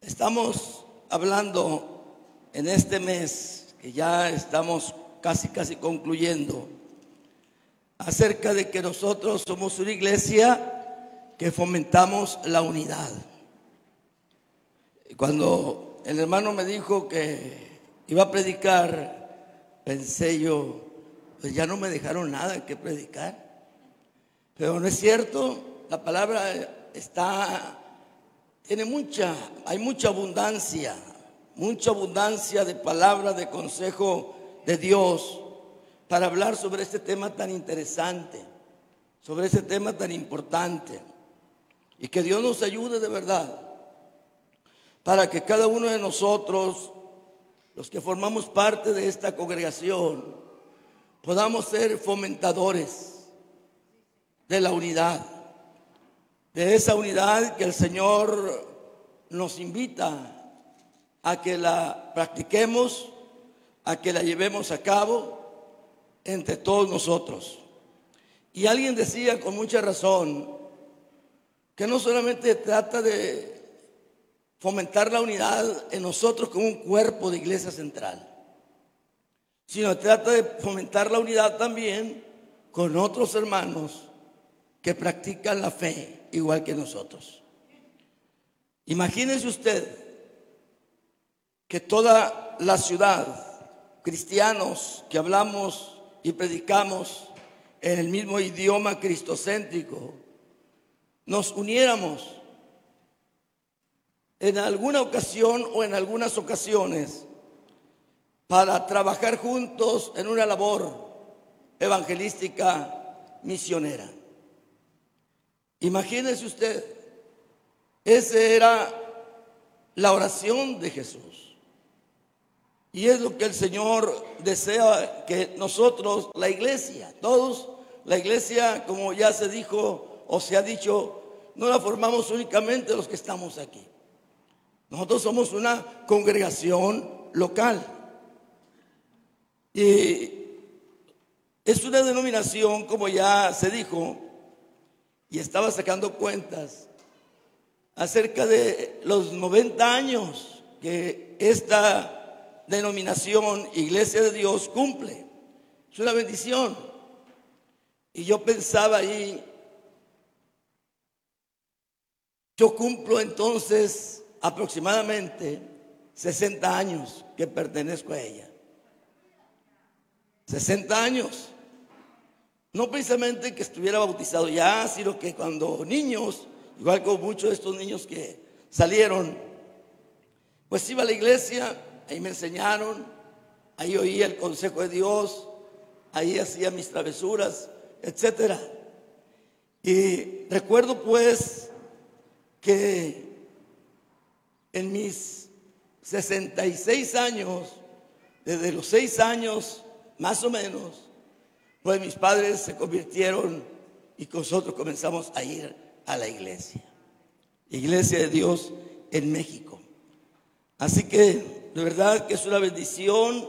Estamos hablando en este mes, que ya estamos casi, casi concluyendo, acerca de que nosotros somos una iglesia que fomentamos la unidad. Cuando el hermano me dijo que iba a predicar, pensé yo, pues ya no me dejaron nada que predicar. Pero no es cierto, la palabra está, tiene mucha, hay mucha abundancia, mucha abundancia de palabra, de consejo de Dios para hablar sobre este tema tan interesante, sobre este tema tan importante. Y que Dios nos ayude de verdad para que cada uno de nosotros, los que formamos parte de esta congregación, podamos ser fomentadores de la unidad, de esa unidad que el Señor nos invita a que la practiquemos, a que la llevemos a cabo entre todos nosotros. Y alguien decía con mucha razón que no solamente trata de fomentar la unidad en nosotros como un cuerpo de iglesia central, sino trata de fomentar la unidad también con otros hermanos que practican la fe igual que nosotros. Imagínense usted que toda la ciudad, cristianos que hablamos y predicamos en el mismo idioma cristocéntrico, nos uniéramos en alguna ocasión o en algunas ocasiones para trabajar juntos en una labor evangelística misionera. Imagínese usted, esa era la oración de Jesús. Y es lo que el Señor desea que nosotros, la iglesia, todos, la iglesia, como ya se dijo o se ha dicho, no la formamos únicamente los que estamos aquí. Nosotros somos una congregación local. Y es una denominación, como ya se dijo, y estaba sacando cuentas acerca de los 90 años que esta denominación Iglesia de Dios cumple. Es una bendición. Y yo pensaba ahí, yo cumplo entonces aproximadamente 60 años que pertenezco a ella. 60 años. No precisamente que estuviera bautizado ya, sino que cuando niños, igual como muchos de estos niños que salieron, pues iba a la iglesia, ahí me enseñaron, ahí oía el consejo de Dios, ahí hacía mis travesuras, etcétera. Y recuerdo pues que en mis 66 años, desde los 6 años más o menos, pues mis padres se convirtieron y nosotros comenzamos a ir a la iglesia. Iglesia de Dios en México. Así que de verdad que es una bendición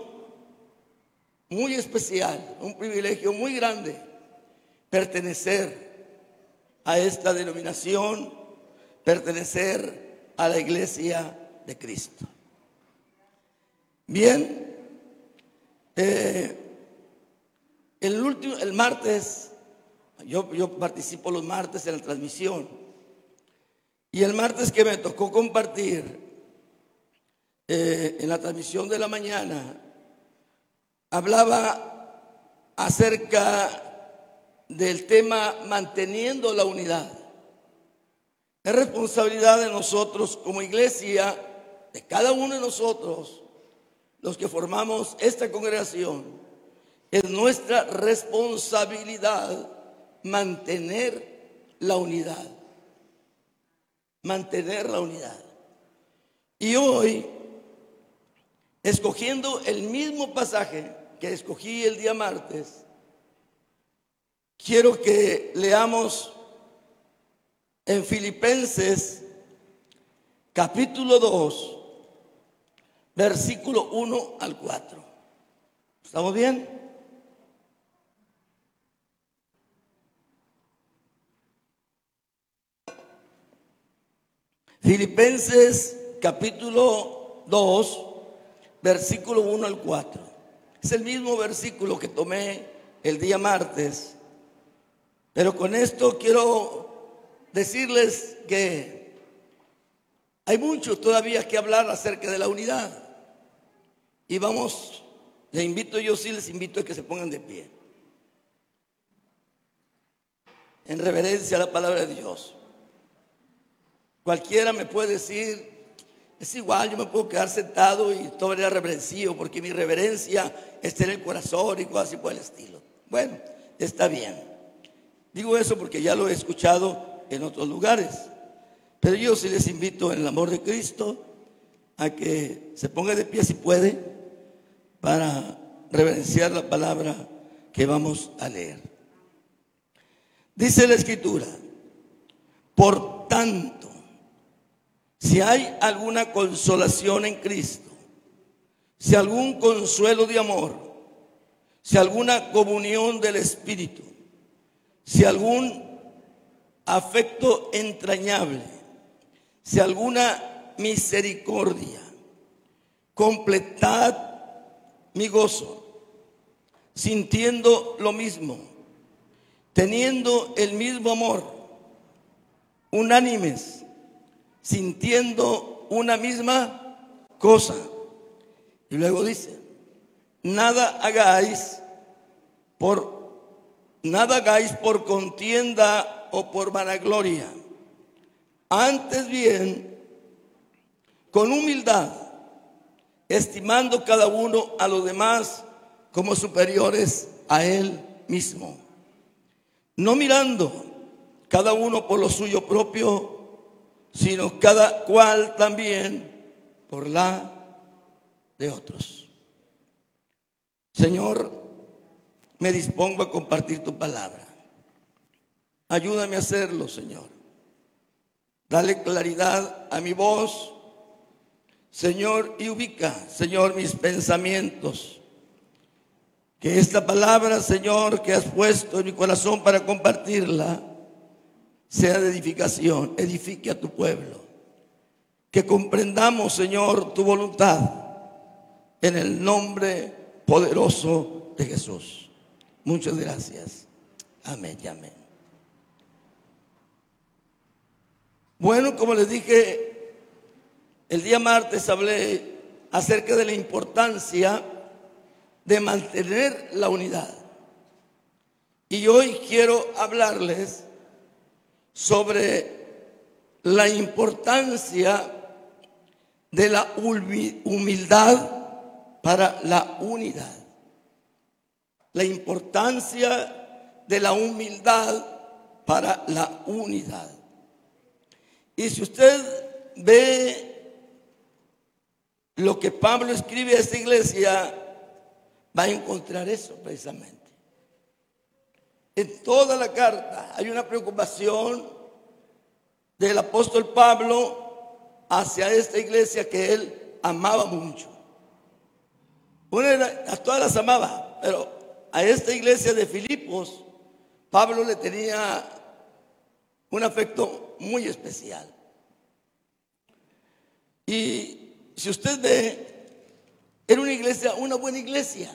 muy especial, un privilegio muy grande pertenecer a esta denominación, pertenecer a la iglesia de Cristo. Bien, eh, el, último, el martes, yo, participo los martes en la transmisión, y el martes que me tocó compartir eh, en la transmisión de la mañana, hablaba acerca del tema manteniendo la unidad. Es responsabilidad de nosotros como iglesia, de cada uno de nosotros, los que formamos esta congregación, es nuestra responsabilidad mantener la unidad. Mantener la unidad. Y hoy, escogiendo el mismo pasaje que escogí el día martes, quiero que leamos en Filipenses capítulo 2, versículo 1 al 4. ¿Estamos bien? Filipenses capítulo 2, versículo 1 al 4. Es el mismo versículo que tomé el día martes, pero con esto quiero decirles que hay mucho todavía que hablar acerca de la unidad. Y vamos, les invito, yo sí les invito a que se pongan de pie. En reverencia a la palabra de Dios. Cualquiera me puede decir, es igual, yo me puedo quedar sentado y todavía reverencio, porque mi reverencia está en el corazón y cosas así por el estilo. Bueno, está bien. Digo eso porque ya lo he escuchado en otros lugares. Pero yo sí les invito en el amor de Cristo a que se ponga de pie si puede para reverenciar la palabra que vamos a leer. Dice la escritura, por tanto, si hay alguna consolación en Cristo, si algún consuelo de amor, si alguna comunión del Espíritu, si algún afecto entrañable, si alguna misericordia, completad mi gozo, sintiendo lo mismo, teniendo el mismo amor, unánimes sintiendo una misma cosa. Y luego dice, nada hagáis por nada hagáis por contienda o por vanagloria. Antes bien, con humildad, estimando cada uno a los demás como superiores a él mismo. No mirando cada uno por lo suyo propio, sino cada cual también por la de otros. Señor, me dispongo a compartir tu palabra. Ayúdame a hacerlo, Señor. Dale claridad a mi voz, Señor, y ubica, Señor, mis pensamientos. Que esta palabra, Señor, que has puesto en mi corazón para compartirla, sea de edificación, edifique a tu pueblo. Que comprendamos, Señor, tu voluntad en el nombre poderoso de Jesús. Muchas gracias. Amén y amén. Bueno, como les dije, el día martes hablé acerca de la importancia de mantener la unidad. Y hoy quiero hablarles sobre la importancia de la humildad para la unidad. La importancia de la humildad para la unidad. Y si usted ve lo que Pablo escribe a esta iglesia, va a encontrar eso precisamente. En toda la carta hay una preocupación del apóstol Pablo hacia esta iglesia que él amaba mucho. a todas las amaba, pero a esta iglesia de Filipos, Pablo le tenía un afecto muy especial. Y si usted ve, era una iglesia, una buena iglesia.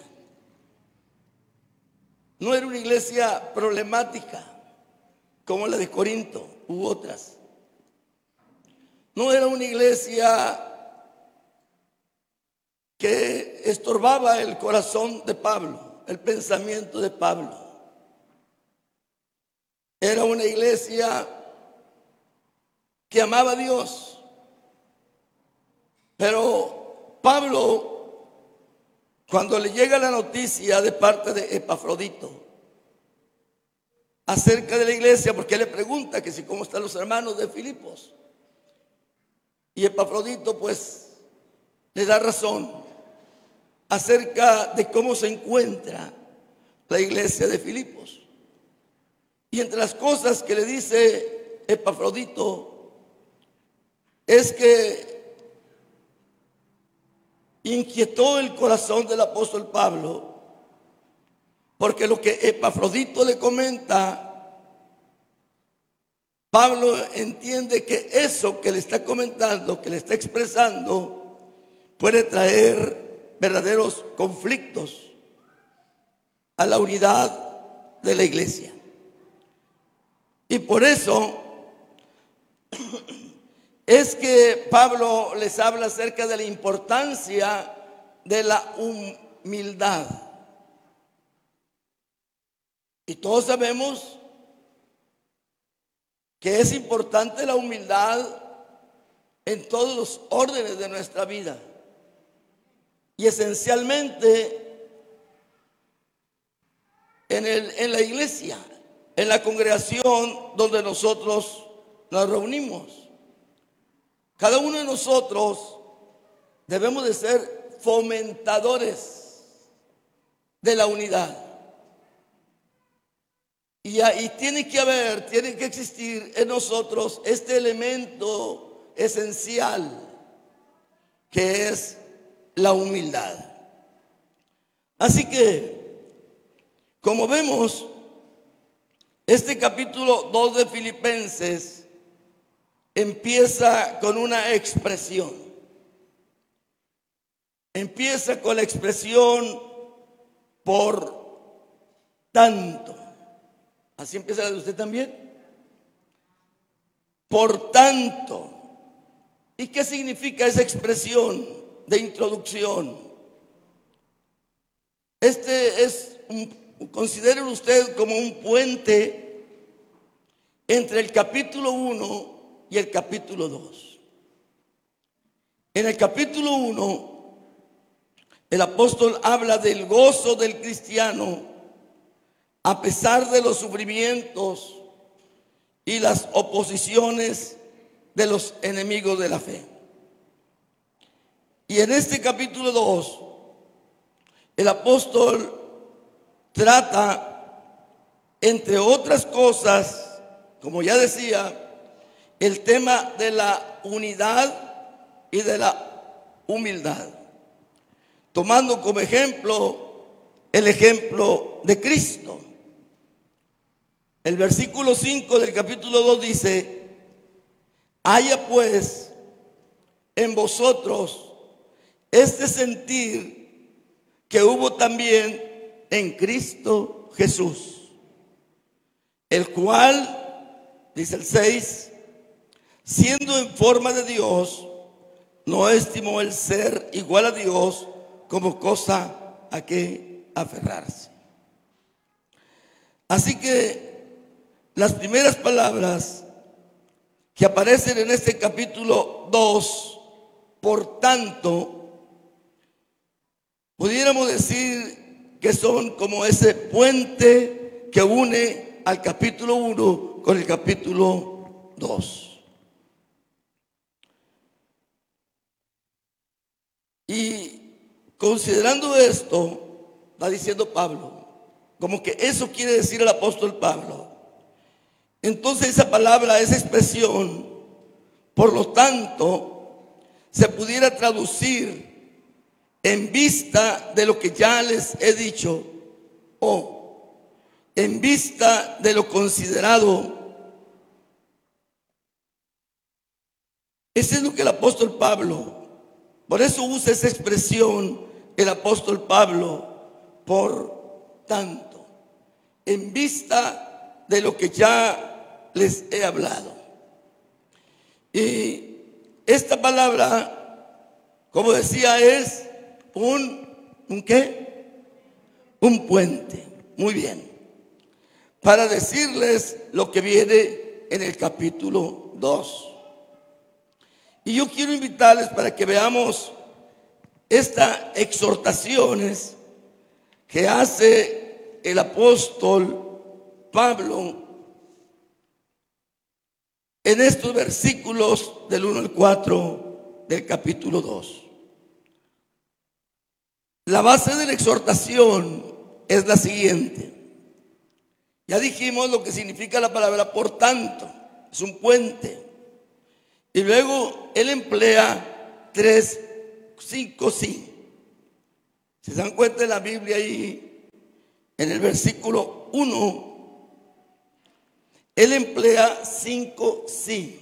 No era una iglesia problemática como la de Corinto u otras. No era una iglesia que estorbaba el corazón de Pablo, el pensamiento de Pablo. Era una iglesia que amaba a Dios. Pero Pablo cuando le llega la noticia de parte de Epafrodito acerca de la iglesia, porque él le pregunta que si cómo están los hermanos de Filipos. Y Epafrodito pues le da razón acerca de cómo se encuentra la iglesia de Filipos. Y entre las cosas que le dice Epafrodito es que inquietó el corazón del apóstol Pablo, porque lo que Epafrodito le comenta Pablo entiende que eso que le está comentando, que le está expresando, puede traer verdaderos conflictos a la unidad de la iglesia. Y por eso es que Pablo les habla acerca de la importancia de la humildad. Y todos sabemos que es importante la humildad en todos los órdenes de nuestra vida. Y esencialmente en, el, en la iglesia, en la congregación donde nosotros nos reunimos. Cada uno de nosotros debemos de ser fomentadores de la unidad. Y, ahí tiene que haber, tiene que existir en nosotros este elemento esencial que es la humildad. Así que, como vemos, este capítulo 2 de Filipenses empieza con una expresión. Empieza con la expresión por tanto. Así empieza la de usted también. Por tanto. ¿Y qué significa esa expresión de introducción? Este es un usted como un puente entre el capítulo 1 y el capítulo 2. En el capítulo 1, el apóstol habla del gozo del cristiano a pesar de los sufrimientos y las oposiciones de los enemigos de la fe. Y en este capítulo 2, el apóstol trata, entre otras cosas, como ya decía, el tema de la unidad y de la humildad, tomando como ejemplo el ejemplo de Cristo. El versículo 5 del capítulo 2 dice, haya pues en vosotros este sentir que hubo también en Cristo Jesús, el cual, dice el 6, siendo en forma de Dios, no estimó el ser igual a Dios como cosa a que aferrarse. Así que las primeras palabras que aparecen en este capítulo 2, por tanto, pudiéramos decir que son como ese puente que une al capítulo 1 con el capítulo 2. Y considerando esto, está diciendo Pablo, como que eso quiere decir el apóstol Pablo. Entonces esa palabra, esa expresión, por lo tanto, se pudiera traducir en vista de lo que ya les he dicho o en vista de lo considerado. Ese es lo que el apóstol Pablo, por eso usa esa expresión el apóstol Pablo, por tanto, en vista de lo que ya les he hablado. Y esta palabra, como decía, es un, ¿un qué? Un puente. Muy bien. Para decirles lo que viene en el capítulo 2. Y yo quiero invitarles para que veamos estas exhortaciones que hace el apóstol Pablo en estos versículos del 1 al 4 del capítulo 2. La base de la exhortación es la siguiente. Ya dijimos lo que significa la palabra por tanto. Es un puente. Y luego él emplea tres, cinco sí. Si se dan cuenta en la Biblia ahí, en el versículo 1, él emplea cinco sí.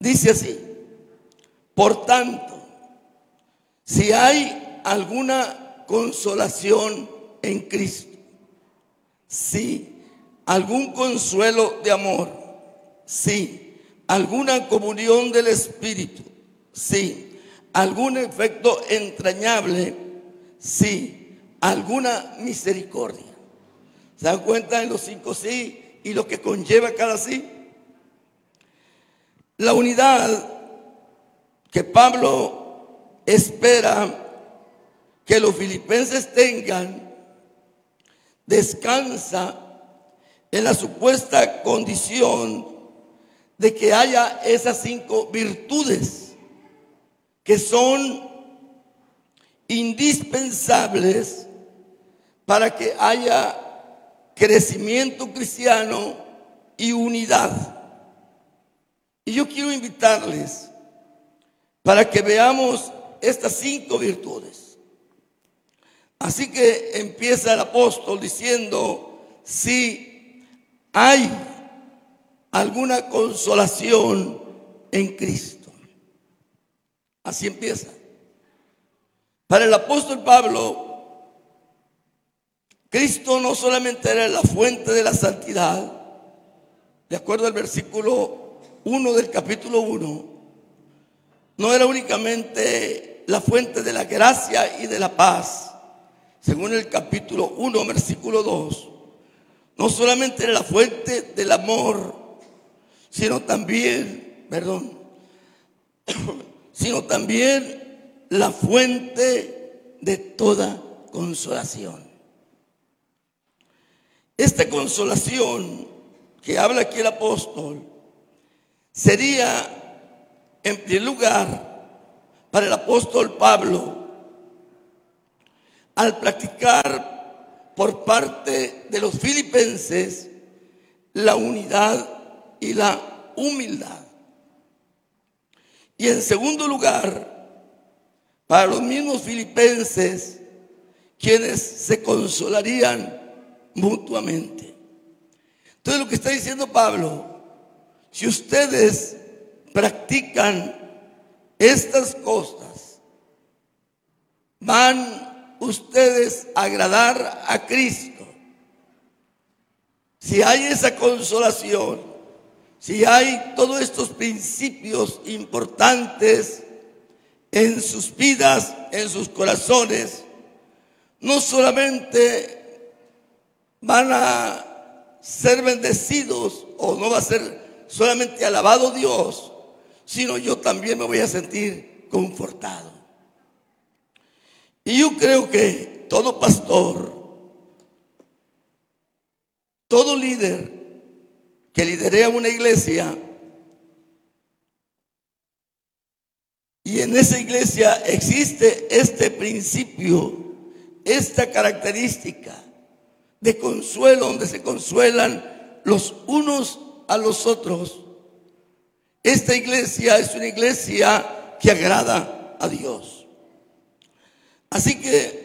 Dice así, por tanto, si hay alguna consolación en Cristo, sí, algún consuelo de amor, sí, alguna comunión del Espíritu, sí, algún efecto entrañable, sí, alguna misericordia. ¿Se dan cuenta en los cinco sí y lo que conlleva cada sí? La unidad que Pablo espera que los filipenses tengan descansa en la supuesta condición de que haya esas cinco virtudes que son indispensables para que haya crecimiento cristiano y unidad. Y yo quiero invitarles para que veamos estas cinco virtudes. Así que empieza el apóstol diciendo, si hay alguna consolación en Cristo. Así empieza. Para el apóstol Pablo, Cristo no solamente era la fuente de la santidad, de acuerdo al versículo 1 del capítulo 1 no era únicamente la fuente de la gracia y de la paz, según el capítulo 1, versículo 2. No solamente era la fuente del amor, sino también, perdón, sino también la fuente de toda consolación. Esta consolación que habla aquí el apóstol sería, en primer lugar, para el apóstol Pablo, al practicar por parte de los filipenses la unidad y la humildad. Y en segundo lugar, para los mismos filipenses, quienes se consolarían mutuamente. Entonces lo que está diciendo Pablo si ustedes practican estas cosas, van ustedes a agradar a Cristo. Si hay esa consolación, si hay todos estos principios importantes en sus vidas, en sus corazones, no solamente van a ser bendecidos o no va a ser solamente alabado Dios, sino yo también me voy a sentir confortado. Y yo creo que todo pastor, todo líder que lidere una iglesia, y en esa iglesia existe este principio, esta característica de consuelo, donde se consuelan los unos a los otros. Esta iglesia es una iglesia que agrada a Dios. Así que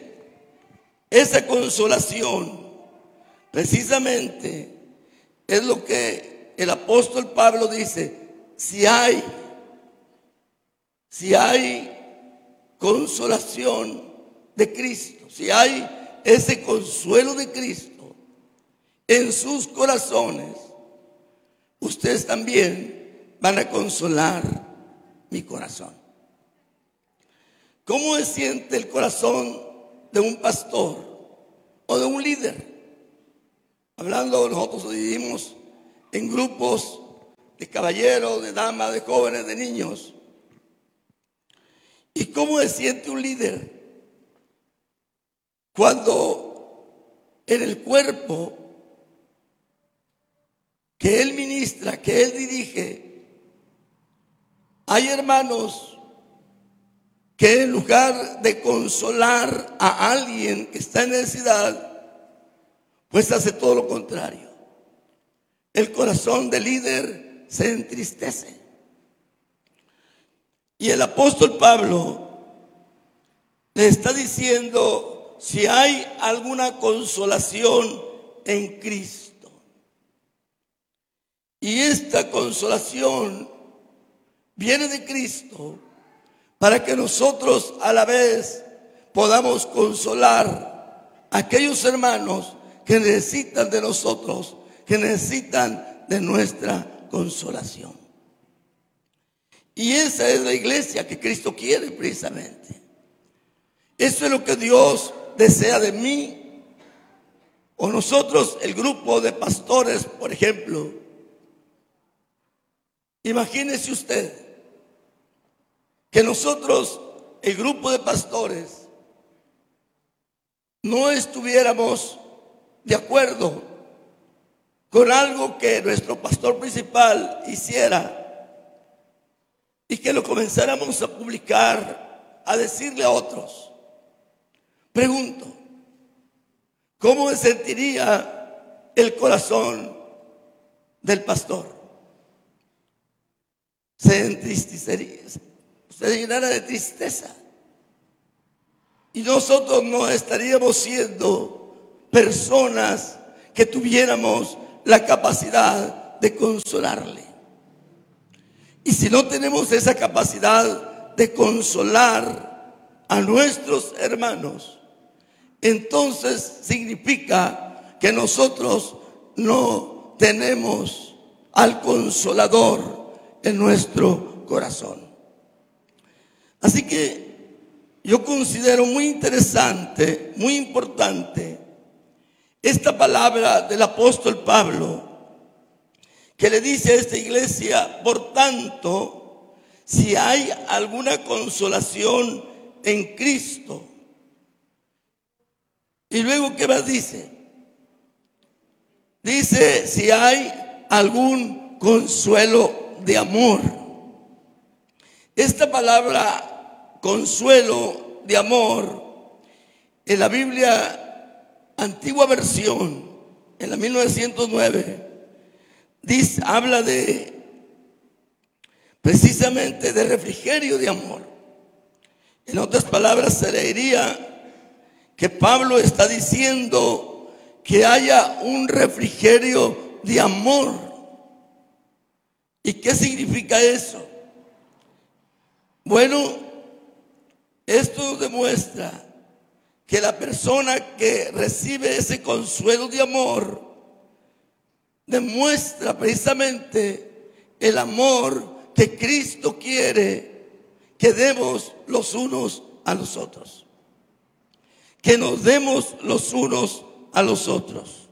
esa consolación precisamente es lo que el apóstol Pablo dice, si hay, si hay consolación de Cristo, si hay ese consuelo de Cristo en sus corazones, ustedes también van a consolar mi corazón. ¿Cómo se siente el corazón de un pastor o de un líder? Hablando, nosotros vivimos en grupos de caballeros, de damas, de jóvenes, de niños. ¿Y cómo se siente un líder cuando en el cuerpo que Él ministra, que Él dirige, hay hermanos que en lugar de consolar a alguien que está en necesidad, pues hace todo lo contrario. El corazón del líder se entristece. Y el apóstol Pablo le está diciendo, si hay alguna consolación en Cristo, Y esta consolación viene de Cristo para que nosotros a la vez podamos consolar a aquellos hermanos que necesitan de nosotros, que necesitan de nuestra consolación. Y esa es la iglesia que Cristo quiere precisamente. Eso es lo que Dios desea de mí. O nosotros, el grupo de pastores, por ejemplo. Imagínese usted que nosotros, el grupo de pastores, no estuviéramos de acuerdo con algo que nuestro pastor principal hiciera y que lo comenzáramos a publicar, a decirle a otros. Pregunto, ¿cómo se sentiría el corazón del pastor? Se entristecería, se llenara de tristeza. Y nosotros no estaríamos siendo personas que tuviéramos la capacidad de consolarle. Y si no tenemos esa capacidad de consolar a nuestros hermanos, entonces significa que nosotros no tenemos al consolador en nuestro corazón. Así que yo considero muy interesante, muy importante, esta palabra del apóstol Pablo, que le dice a esta iglesia, por tanto, si hay alguna consolación en Cristo, y luego, ¿qué más dice? Dice, si hay algún consuelo de amor. Esta palabra consuelo de amor en la Biblia antigua versión, en la 1909, dice, habla de precisamente de refrigerio de amor. En otras palabras, se diría que Pablo está diciendo que haya un refrigerio de amor. ¿Y qué significa eso? Bueno, esto demuestra que la persona que recibe ese consuelo de amor demuestra precisamente el amor que Cristo quiere que demos los unos a los otros que nos demos los unos a los otros.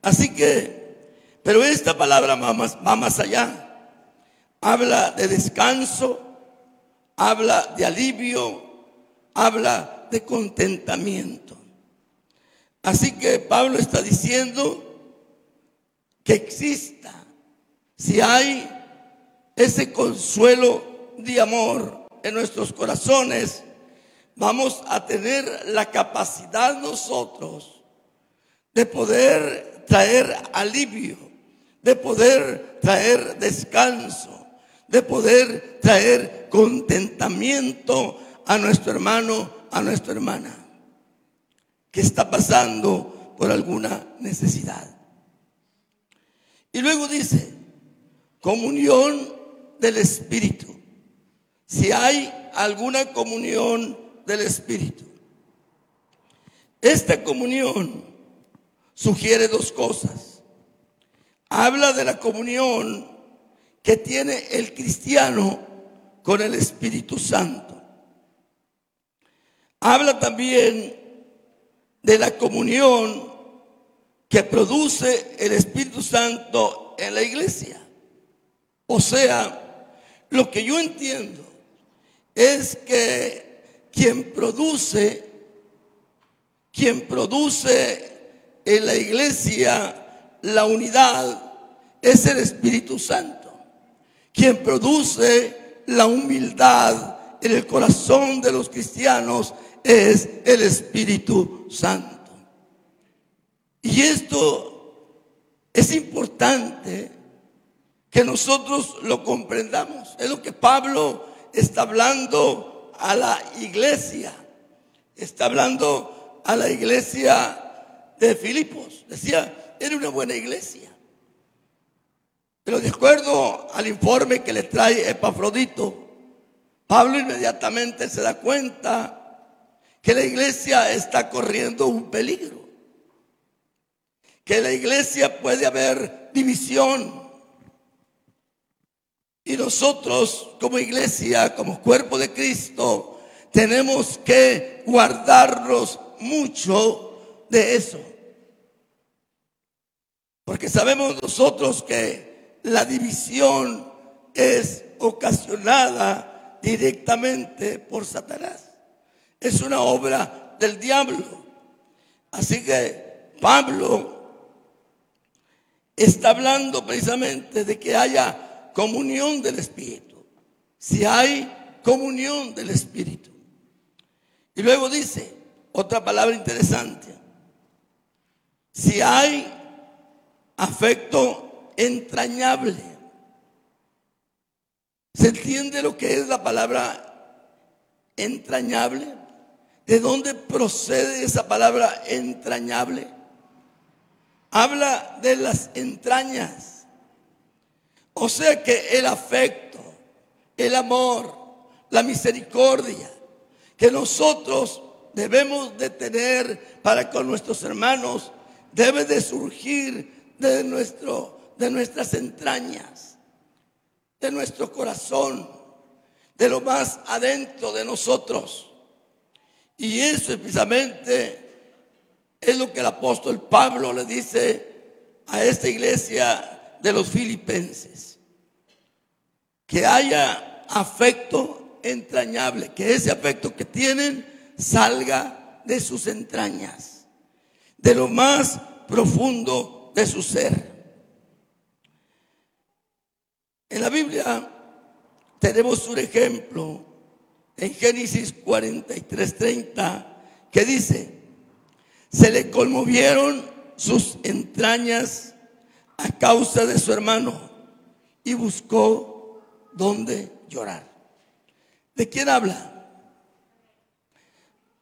Así que, pero esta palabra va más, allá. Habla de descanso, habla de alivio, habla de contentamiento. Así que Pablo está diciendo que exista, si hay ese consuelo de amor en nuestros corazones, vamos a tener la capacidad nosotros de poder traer alivio, de poder traer descanso, de poder traer contentamiento a nuestro hermano, a nuestra hermana, que está pasando por alguna necesidad. Y luego dice, comunión del Espíritu. Si hay alguna comunión del Espíritu. Esta comunión sugiere dos cosas. Habla de la comunión que tiene el cristiano con el Espíritu Santo. Habla también de la comunión que produce el Espíritu Santo en la iglesia. O sea, lo que yo entiendo es que quien produce, quien produce en la iglesia la unidad es el Espíritu Santo. Quien produce la humildad en el corazón de los cristianos es el Espíritu Santo. Y esto es importante que nosotros lo comprendamos. Es lo que Pablo está hablando a la iglesia. Está hablando a la iglesia de Filipos. Decía, era una buena iglesia. Pero de acuerdo al informe que le trae Epafrodito, Pablo inmediatamente se da cuenta que la iglesia está corriendo un peligro, que la iglesia puede haber división. Y nosotros como iglesia, como cuerpo de Cristo, tenemos que guardarnos mucho de eso. Porque sabemos nosotros que la división es ocasionada directamente por Satanás. Es una obra del diablo. Así que Pablo está hablando precisamente de que haya comunión del Espíritu. Si hay comunión del Espíritu. Y luego dice otra palabra interesante. Si hay afecto entrañable. ¿Se entiende lo que es la palabra entrañable? ¿De dónde procede esa palabra entrañable? Habla de las entrañas. O sea que el afecto, el amor, la misericordia que nosotros debemos de tener para con nuestros hermanos debe de surgir de, nuestro, de nuestras entrañas, de nuestro corazón, de lo más adentro de nosotros. Y eso precisamente es lo que el apóstol Pablo le dice a esta iglesia de los filipenses. Que haya afecto entrañable, que ese afecto que tienen salga de sus entrañas, de lo más profundo de su ser. En la Biblia tenemos un ejemplo en Génesis 43:30 que dice, se le conmovieron sus entrañas a causa de su hermano y buscó dónde llorar. ¿De quién habla?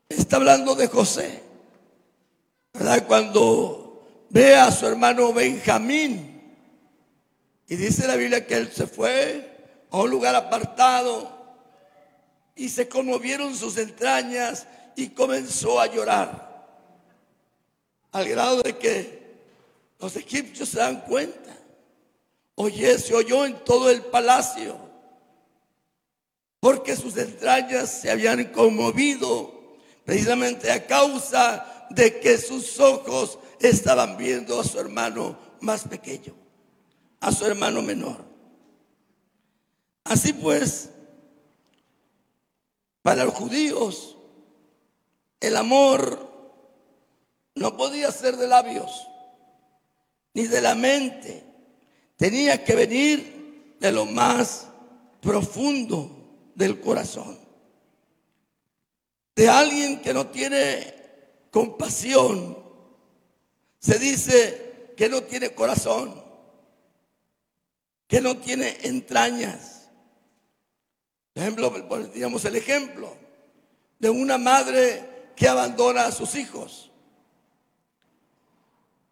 Está hablando de José. Cuando ve a su hermano Benjamín. Y dice la Biblia que él se fue a un lugar apartado y se conmovieron sus entrañas y comenzó a llorar. Al grado de que los egipcios se dan cuenta. Oye, se oyó en todo el palacio. Porque sus entrañas se habían conmovido precisamente a causa de que sus ojos estaban viendo a su hermano más pequeño, a su hermano menor. Así pues, para los judíos, el amor no podía ser de labios ni de la mente, tenía que venir de lo más profundo del corazón. De alguien que no tiene compasión se dice que no tiene corazón, que no tiene entrañas. Por ejemplo, digamos el ejemplo de una madre que abandona a sus hijos.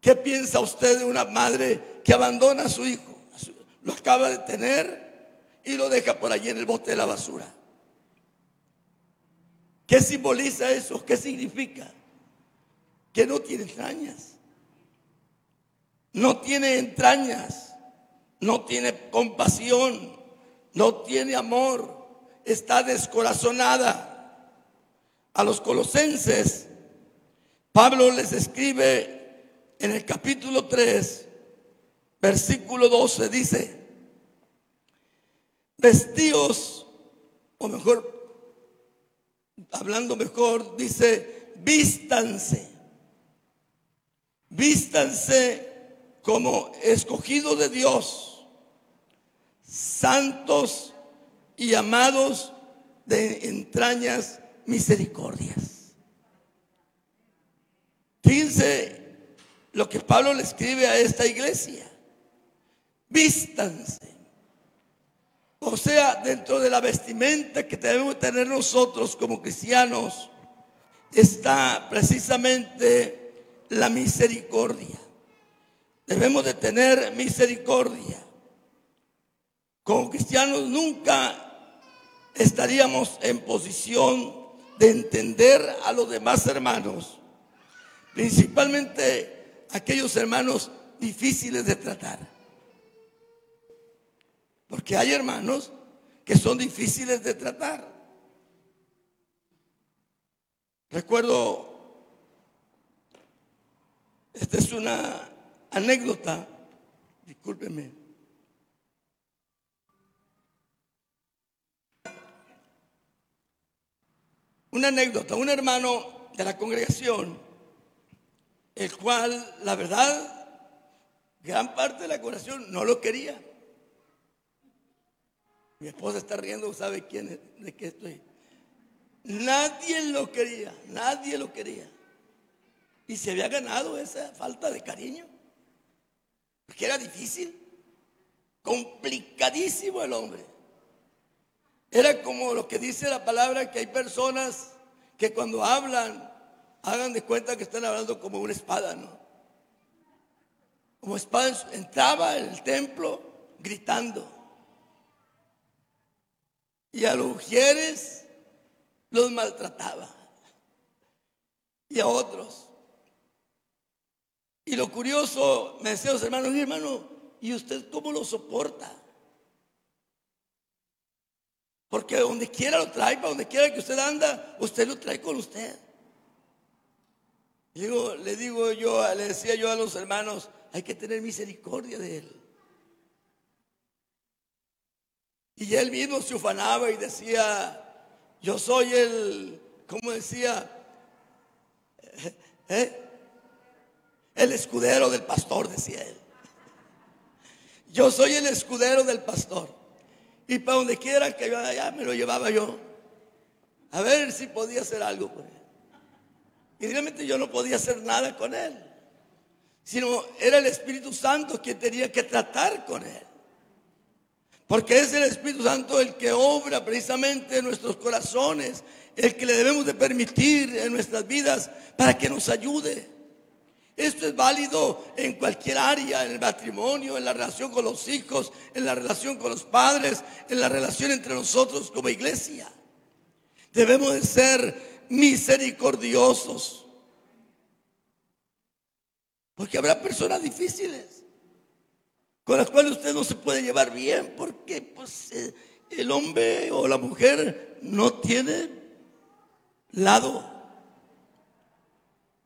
¿Qué piensa usted de una madre que abandona a su hijo? Lo acaba de tener y lo deja por allí en el bote de la basura. ¿Qué simboliza eso? ¿Qué significa? Que no tiene entrañas no tiene entrañas, no tiene compasión, no tiene amor, está descorazonada. A los colosenses, Pablo les escribe en el capítulo 3, versículo 12, dice, vestidos, o mejor, hablando mejor, dice, vístanse, vístanse como escogidos de Dios, santos y amados de entrañas misericordias. Fíjense lo que Pablo le escribe a esta iglesia. Vístanse. O sea, dentro de la vestimenta que debemos tener nosotros como cristianos, está precisamente la misericordia. Debemos de tener misericordia. como cristianos nunca estaríamos en posición de entender a los demás hermanos, principalmente aquellos hermanos difíciles de tratar. Porque hay hermanos que son difíciles de tratar. Recuerdo, esta es una anécdota, discúlpeme. Una anécdota, un hermano de la congregación, el cual, la verdad, gran parte de la congregación no lo quería. Mi esposa está riendo, sabe quién es, de qué estoy. Nadie lo quería, nadie lo quería. Y se había ganado esa falta de cariño. Porque era difícil, complicadísimo el hombre. Era como lo que dice la palabra, que hay personas que cuando hablan, hagan de cuenta que están hablando como una espada, ¿no? Como espada, entraba en el templo gritando. Y a los mujeres los maltrataba. Y a otros. Y lo curioso, me decían los hermanos, mi hermano, ¿y usted cómo lo soporta? Porque donde quiera lo trae, para donde quiera que usted anda, usted lo trae con usted. Digo, le digo yo, le decía yo a los hermanos, hay que tener misericordia de él. Y él mismo se ufanaba y decía, yo soy el, ¿cómo decía? ¿Eh? El escudero del pastor, decía él. Yo soy el escudero del pastor. Y para donde quiera que yo allá me lo llevaba yo. A ver si podía hacer algo con él. Y realmente yo no podía hacer nada con él. Sino era el Espíritu Santo quien tenía que tratar con él. Porque es el Espíritu Santo el que obra precisamente en nuestros corazones, el que le debemos de permitir en nuestras vidas para que nos ayude. Esto es válido en cualquier área, en el matrimonio, en la relación con los hijos, en la relación con los padres, en la relación entre nosotros como iglesia. Debemos de ser misericordiosos. Porque habrá personas difíciles con las cuales usted no se puede llevar bien porque pues, eh, el hombre o la mujer no tiene lado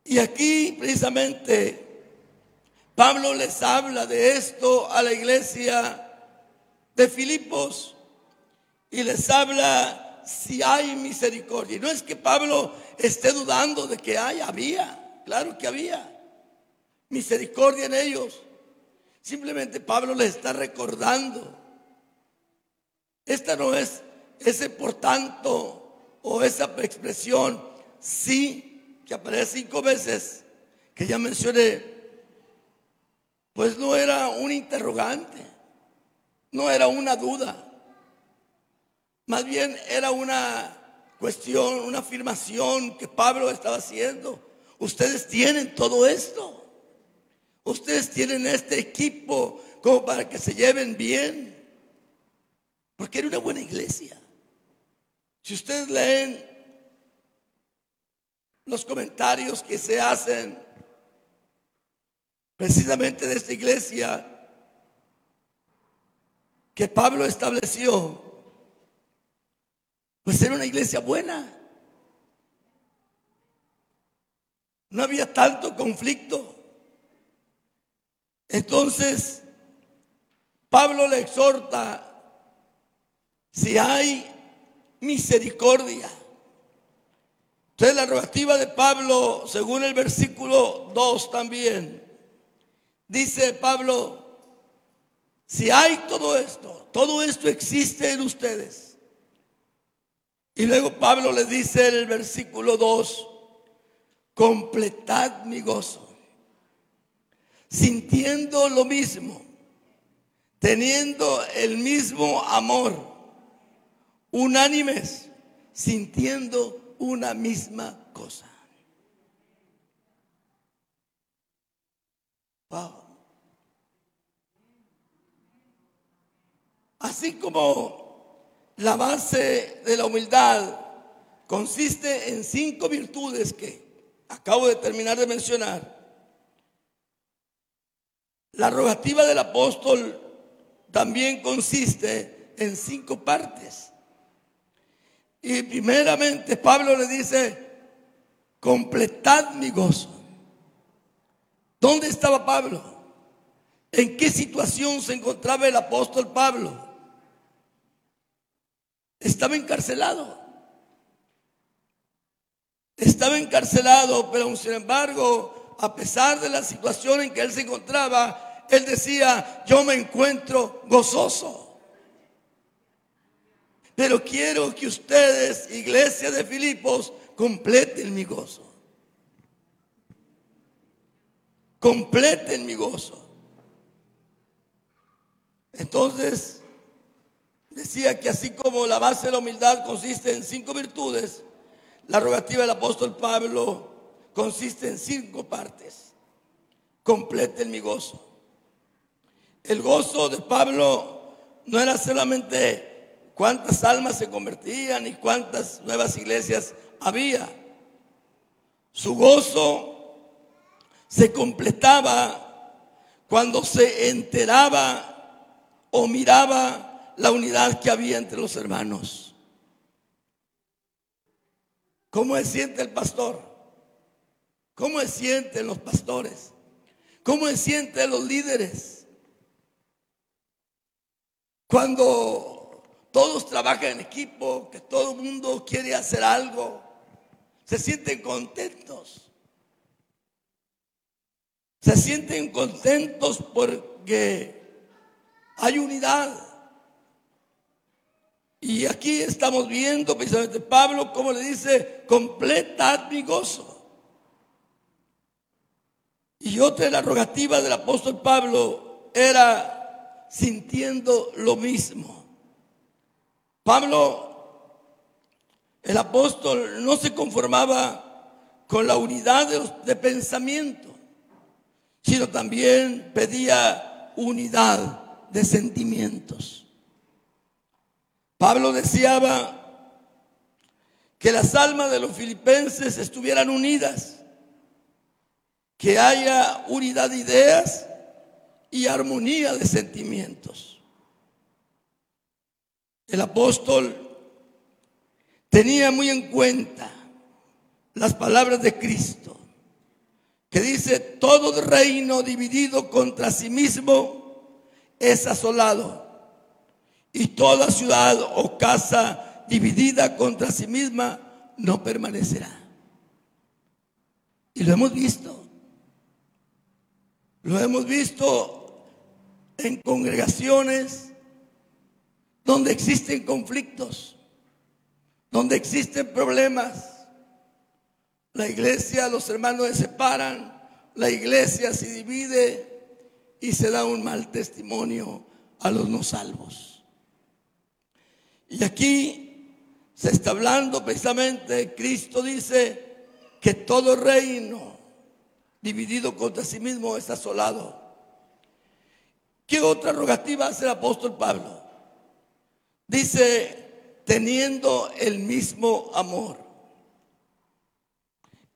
y aquí precisamente Pablo les habla de esto a la iglesia de Filipos y les habla si hay misericordia. Y no es que Pablo esté dudando de que hay, había, claro que había misericordia en ellos. Simplemente Pablo les está recordando. Esta no es ese por tanto o esa expresión, sí que aparece cinco veces, que ya mencioné, pues no era un interrogante, no era una duda, más bien era una cuestión, una afirmación que Pablo estaba haciendo. Ustedes tienen todo esto. Ustedes tienen este equipo como para que se lleven bien. Porque era una buena iglesia. Si ustedes leen los comentarios que se hacen precisamente de esta iglesia que Pablo estableció, pues era una iglesia buena. No había tanto conflicto. Entonces, Pablo le exhorta, si hay misericordia, entonces la narrativa de Pablo, según el versículo 2 también, dice Pablo, si hay todo esto, todo esto existe en ustedes. Y luego Pablo le dice en el versículo 2, completad mi gozo, sintiendo lo mismo, teniendo el mismo amor, unánimes, sintiendo una misma cosa. Así como la base de la humildad consiste en cinco virtudes que acabo de terminar de mencionar, la rogativa del apóstol también consiste en cinco partes. Y primeramente Pablo le dice, completad mi gozo. ¿Dónde estaba Pablo? ¿En qué situación se encontraba el apóstol Pablo? Estaba encarcelado. Estaba encarcelado, pero sin embargo, a pesar de la situación en que él se encontraba, él decía, yo me encuentro gozoso. Pero quiero que ustedes, iglesia de Filipos, completen mi gozo. Completen mi gozo. Entonces, decía que así como la base de la humildad consiste en cinco virtudes, la rogativa del apóstol Pablo consiste en cinco partes. Completen mi gozo. El gozo de Pablo no era solamente cuántas almas se convertían y cuántas nuevas iglesias había. Su gozo se completaba cuando se enteraba o miraba la unidad que había entre los hermanos. ¿Cómo se siente el pastor? ¿Cómo se sienten los pastores? ¿Cómo se sienten los líderes? Cuando todos trabajan en equipo, que todo el mundo quiere hacer algo, se sienten contentos. Se sienten contentos porque hay unidad. Y aquí estamos viendo precisamente Pablo como le dice, completa mi gozo. Y otra de las rogativas del apóstol Pablo era sintiendo lo mismo. Pablo el apóstol no se conformaba con la unidad de, pensamiento, sino también pedía unidad de sentimientos. Pablo deseaba que las almas de los filipenses estuvieran unidas, que haya unidad de ideas y armonía de sentimientos. El apóstol tenía muy en cuenta las palabras de Cristo, que dice, todo reino dividido contra sí mismo es asolado, y toda ciudad o casa dividida contra sí misma no permanecerá. Y lo hemos visto. Lo hemos visto en congregaciones donde existen conflictos donde existen problemas, la iglesia, los hermanos se separan, la iglesia se divide y se da un mal testimonio a los no salvos. Y aquí se está hablando precisamente, Cristo dice que todo reino dividido contra sí mismo es asolado. ¿Qué otra rogativa hace el apóstol Pablo? Dice, teniendo el mismo amor.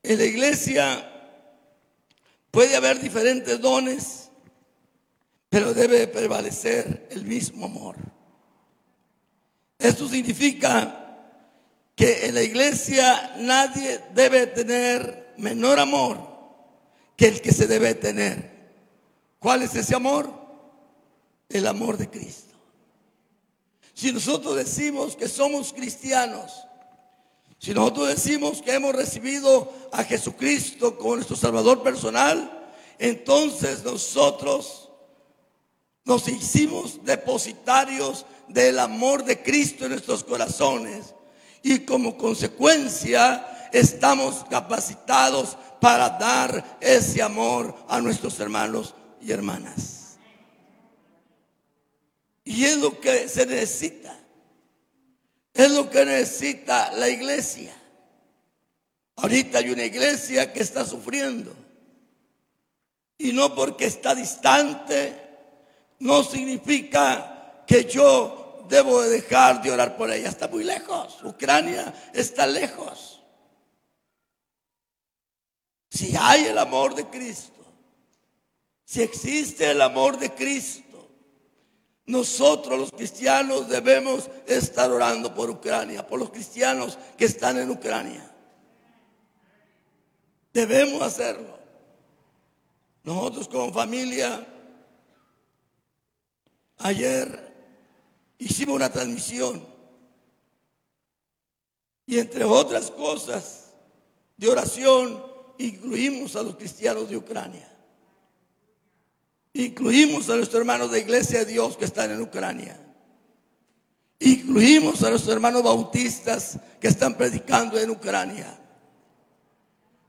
En la iglesia puede haber diferentes dones, pero debe prevalecer el mismo amor. Esto significa que en la iglesia nadie debe tener menor amor que el que se debe tener. ¿Cuál es ese amor? El amor de Cristo. Si nosotros decimos que somos cristianos, si nosotros decimos que hemos recibido a Jesucristo como nuestro Salvador personal, entonces nosotros nos hicimos depositarios del amor de Cristo en nuestros corazones y como consecuencia estamos capacitados para dar ese amor a nuestros hermanos y hermanas. Y es lo que se necesita. Es lo que necesita la iglesia. Ahorita hay una iglesia que está sufriendo. Y no porque está distante, no significa que yo debo dejar de orar por ella. Está muy lejos. Ucrania está lejos. Si hay el amor de Cristo, si existe el amor de Cristo, nosotros los cristianos debemos estar orando por Ucrania, por los cristianos que están en Ucrania. Debemos hacerlo. Nosotros como familia, ayer hicimos una transmisión y entre otras cosas de oración incluimos a los cristianos de Ucrania. Incluimos a nuestros hermanos de Iglesia de Dios que están en Ucrania. Incluimos a nuestros hermanos bautistas que están predicando en Ucrania.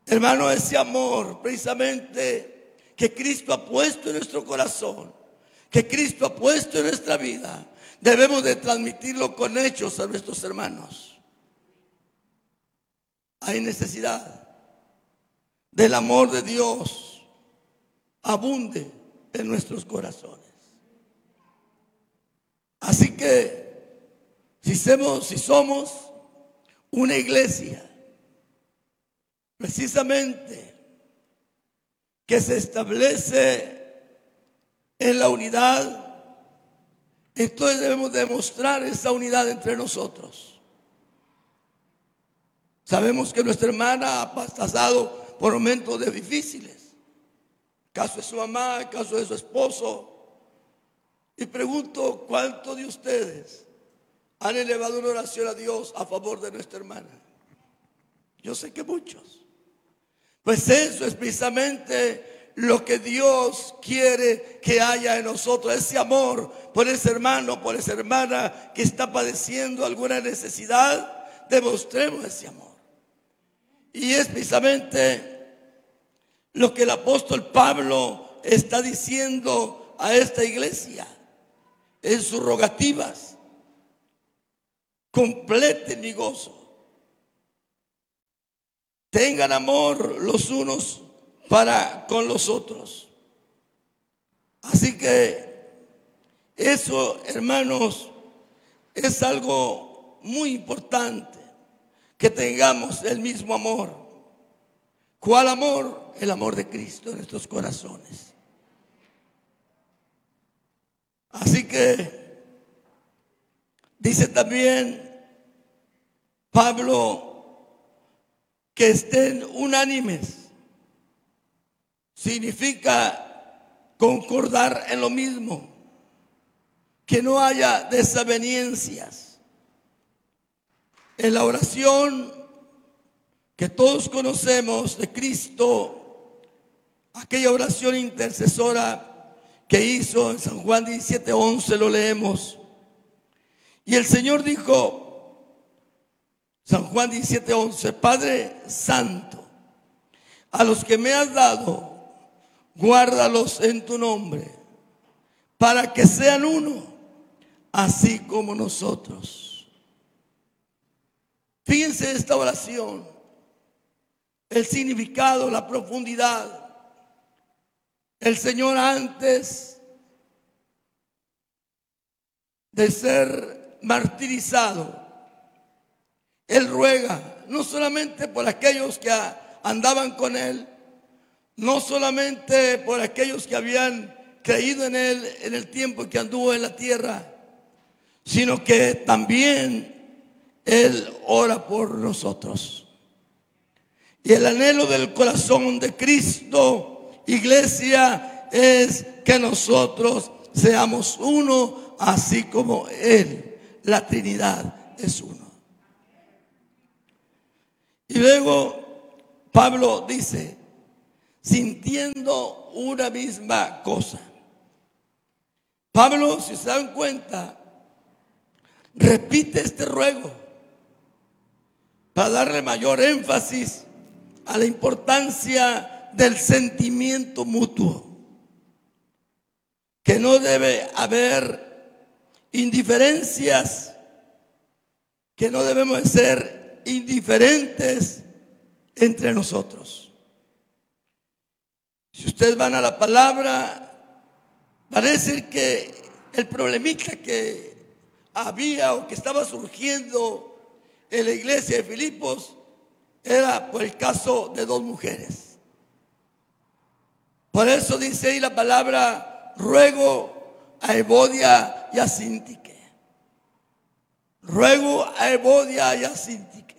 Hermano, ese amor precisamente que Cristo ha puesto en nuestro corazón, que Cristo ha puesto en nuestra vida, debemos de transmitirlo con hechos a nuestros hermanos. Hay necesidad del amor de Dios abunde en nuestros corazones. Así que si somos, si somos una iglesia precisamente que se establece en la unidad, entonces debemos demostrar esa unidad entre nosotros. Sabemos que nuestra hermana ha pasado por momentos difíciles caso de su mamá, caso de su esposo. Y pregunto, ¿cuántos de ustedes han elevado una oración a Dios a favor de nuestra hermana? Yo sé que muchos. Pues eso es precisamente lo que Dios quiere que haya en nosotros, ese amor por ese hermano, por esa hermana que está padeciendo alguna necesidad, demostremos ese amor. Y es precisamente lo que el apóstol Pablo está diciendo a esta iglesia en sus rogativas. Completen mi gozo. Tengan amor los unos para con los otros. Así que eso, hermanos, es algo muy importante, que tengamos el mismo amor. ¿Cuál amor? El amor de Cristo en nuestros corazones. Así que dice también Pablo que estén unánimes. Significa concordar en lo mismo, que no haya desavenencias. En la oración que todos conocemos de Cristo, aquella oración intercesora que hizo en San Juan 17:11, lo leemos. Y el Señor dijo, San Juan 17:11, Padre Santo, a los que me has dado, guárdalos en tu nombre, para que sean uno, así como nosotros. Fíjense esta oración, el significado, la profundidad. El Señor antes de ser martirizado, Él ruega no solamente por aquellos que andaban con Él, no solamente por aquellos que habían creído en Él en el tiempo que anduvo en la tierra, sino que también Él ora por nosotros. Y el anhelo del corazón de Cristo iglesia es que nosotros seamos uno, así como Él, la Trinidad, es uno. Y luego Pablo dice, sintiendo una misma cosa. Pablo, si se dan cuenta, repite este ruego para darle mayor énfasis a la importancia del sentimiento mutuo. Que no debe haber indiferencias, que no debemos ser indiferentes entre nosotros. Si ustedes van a la palabra, parece que el problemita que había o que estaba surgiendo en la iglesia de Filipos era por el caso de dos mujeres. Por eso dice ahí la palabra ruego a Evodia y a Sintique. Ruego a Evodia y a Sintique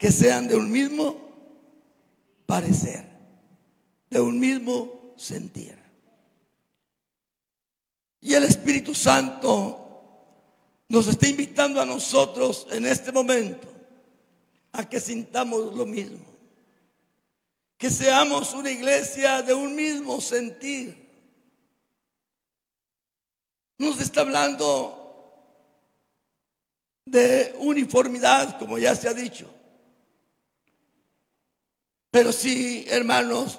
que sean de un mismo parecer, de un mismo sentir. Y el Espíritu Santo nos está invitando a nosotros en este momento a que sintamos lo mismo. Que seamos una iglesia de un mismo sentir. Nos está hablando de uniformidad, como ya se ha dicho. Pero sí, hermanos,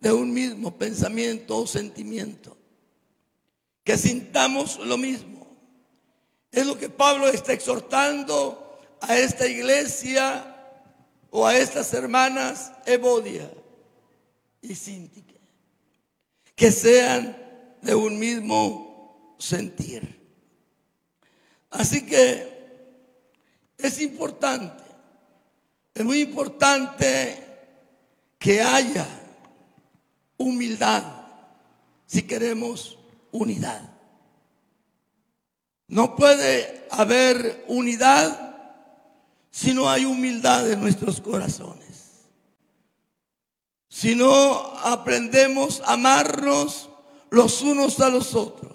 de un mismo pensamiento o sentimiento. Que sintamos lo mismo. Es lo que Pablo está exhortando a esta iglesia o a estas hermanas Evodia y Sintique. Que sean de un mismo sentir. Así que es importante, es muy importante que haya humildad si queremos unidad. No puede haber unidad si no hay humildad en nuestros corazones. Si no aprendemos a amarnos los unos a los otros,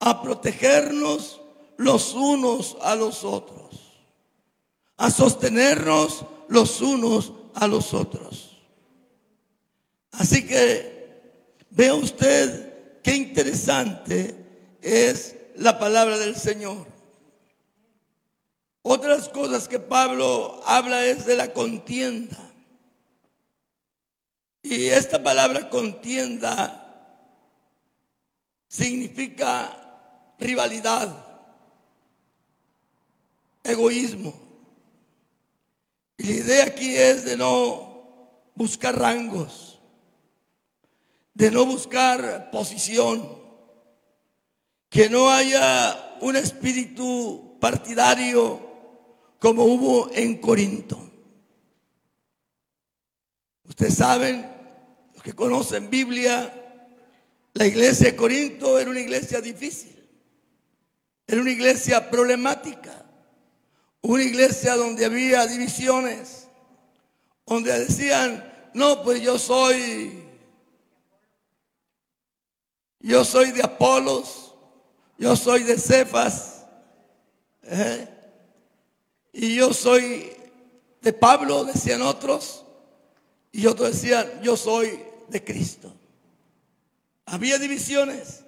a protegernos los unos a los otros, a sostenernos los unos a los otros. Así que vea usted qué interesante es la palabra del Señor. Otras cosas que Pablo habla es de la contienda. Y esta palabra contienda significa rivalidad egoísmo. Y la idea aquí es de no buscar rangos, de no buscar posición, que no haya un espíritu partidario como hubo en Corinto. Ustedes saben, los que conocen Biblia, la iglesia de Corinto era una iglesia difícil, era una iglesia problemática. Una iglesia donde había divisiones, donde decían, no, pues yo soy, yo soy de Apolos, yo soy de Cefas, ¿eh? Y yo soy de Pablo, decían otros, y otros decían, yo soy de Cristo. Había divisiones.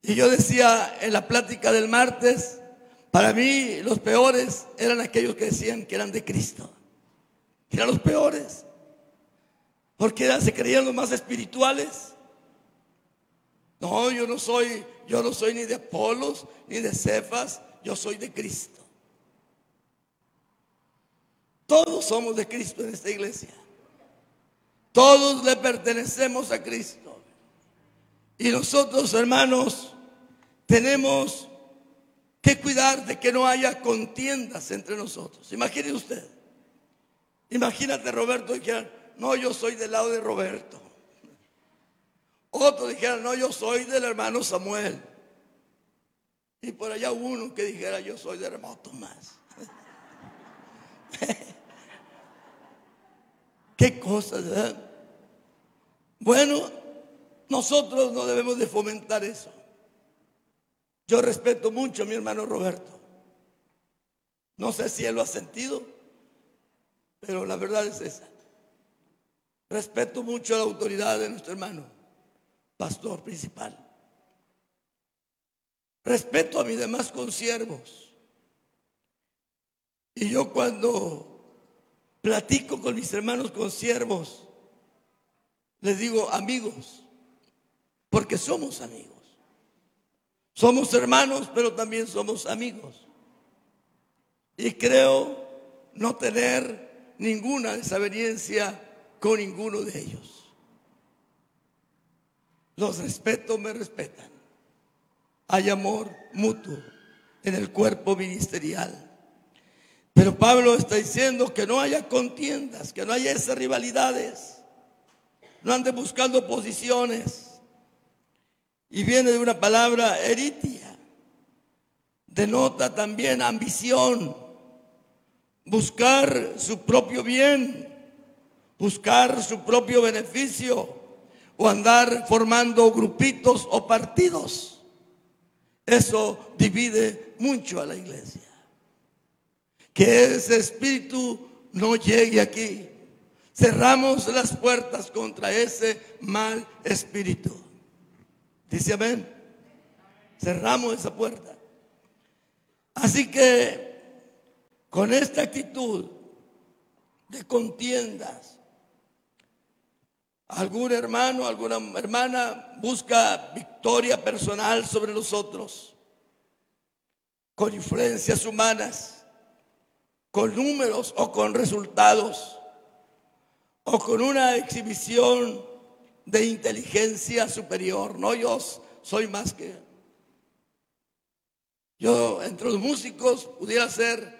Y yo decía en la plática del martes, para mí los peores eran aquellos que decían que eran de Cristo. Eran los peores. Porque se creían los más espirituales. No, yo no soy, yo no soy ni de Apolos ni de Cefas, yo soy de Cristo. Todos somos de Cristo en esta iglesia. Todos le pertenecemos a Cristo. Y nosotros, hermanos, tenemos que cuidar de que no haya contiendas entre nosotros. Imagine usted. Imagínate Roberto dijera, no, yo soy del lado de Roberto. Otro dijera, no, yo soy del hermano Samuel. Y por allá uno que dijera, yo soy del hermano Tomás. Cosas, ¿verdad? Bueno, nosotros no debemos de fomentar eso. Yo respeto mucho a mi hermano Roberto. No sé si él lo ha sentido, pero la verdad es esa. Respeto mucho a la autoridad de nuestro hermano, pastor principal. Respeto a mis demás consiervos. Y yo cuando platico con mis hermanos consiervos, les digo amigos, porque somos amigos. Somos hermanos, pero también somos amigos. Y creo no tener ninguna desaveniencia con ninguno de ellos. Los respeto, me respetan. hay amor mutuo en el cuerpo ministerial. Pero Pablo está diciendo que no haya contiendas, que no haya esas rivalidades. No ande buscando posiciones. Y viene de una palabra eritia. Denota también ambición. Buscar su propio bien. Buscar su propio beneficio. O andar formando grupitos o partidos. Eso divide mucho a la iglesia. Que ese espíritu no llegue aquí. Cerramos las puertas contra ese mal espíritu. Dice amén. Cerramos esa puerta. Así que con esta actitud de contiendas, algún hermano, alguna hermana busca victoria personal sobre los otros, con influencias humanas, con números o con resultados o con una exhibición de inteligencia superior. No, yo soy más que... Yo entre los músicos pudiera ser,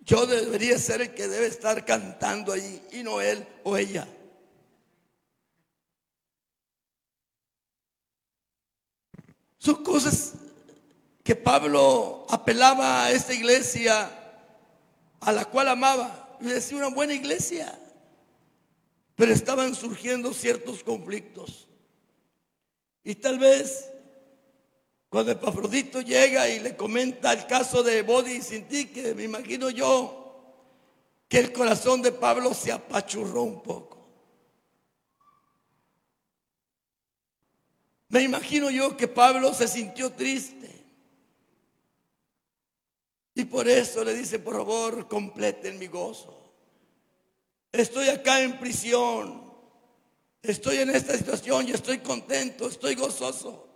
yo debería ser el que debe estar cantando ahí y no él o ella. Son cosas que Pablo apelaba a esta iglesia a la cual amaba. Y decía una buena iglesia. Pero estaban surgiendo ciertos conflictos. Y tal vez cuando Epafrodito llega y le comenta el caso de Bodi y Sintique, me imagino yo que el corazón de Pablo se apachurró un poco. Me imagino yo que Pablo se sintió triste. Y por eso le dice, por favor, completen mi gozo. Estoy acá en prisión. Estoy en esta situación y estoy contento, estoy gozoso.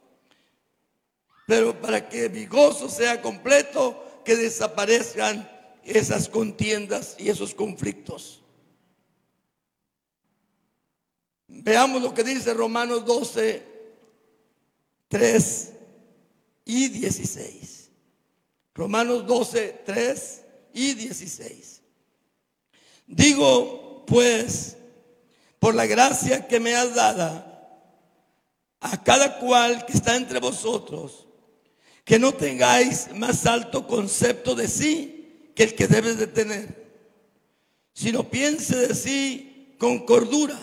Pero para que mi gozo sea completo, que desaparezcan esas contiendas y esos conflictos. Veamos lo que dice Romanos 12, 3 y 16. Romanos 12, 3 y 16. Digo, pues, por la gracia que me has dada, a cada cual que está entre vosotros, que no tengáis más alto concepto de sí que el que debes de tener, sino piense de sí con cordura,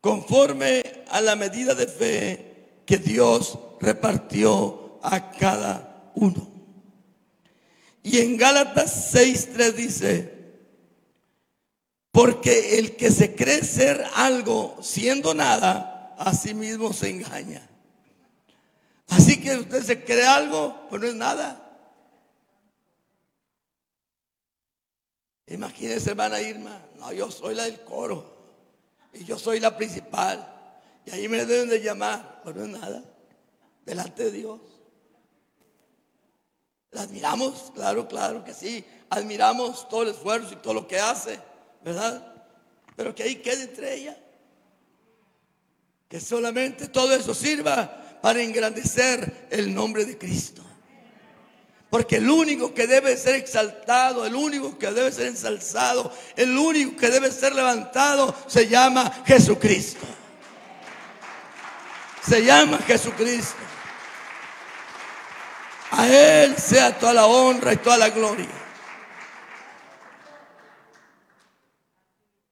conforme a la medida de fe que Dios repartió a cada uno. Y en Gálatas 6.3 dice, porque el que se cree ser algo siendo nada, a sí mismo se engaña. Así que usted se cree algo, pues no es nada. Imagínese, hermana Irma, no, yo soy la del coro y yo soy la principal. Y ahí me deben de llamar, pues no es nada, delante de Dios. La admiramos, claro, claro que sí. Admiramos todo el esfuerzo y todo lo que hace. ¿verdad? Pero que ahí quede entre ellas. Que solamente todo eso sirva para engrandecer el nombre de Cristo. Porque el único que debe ser exaltado, el único que debe ser ensalzado, el único que debe ser levantado, se llama Jesucristo. Se llama Jesucristo. A Él sea toda la honra y toda la gloria.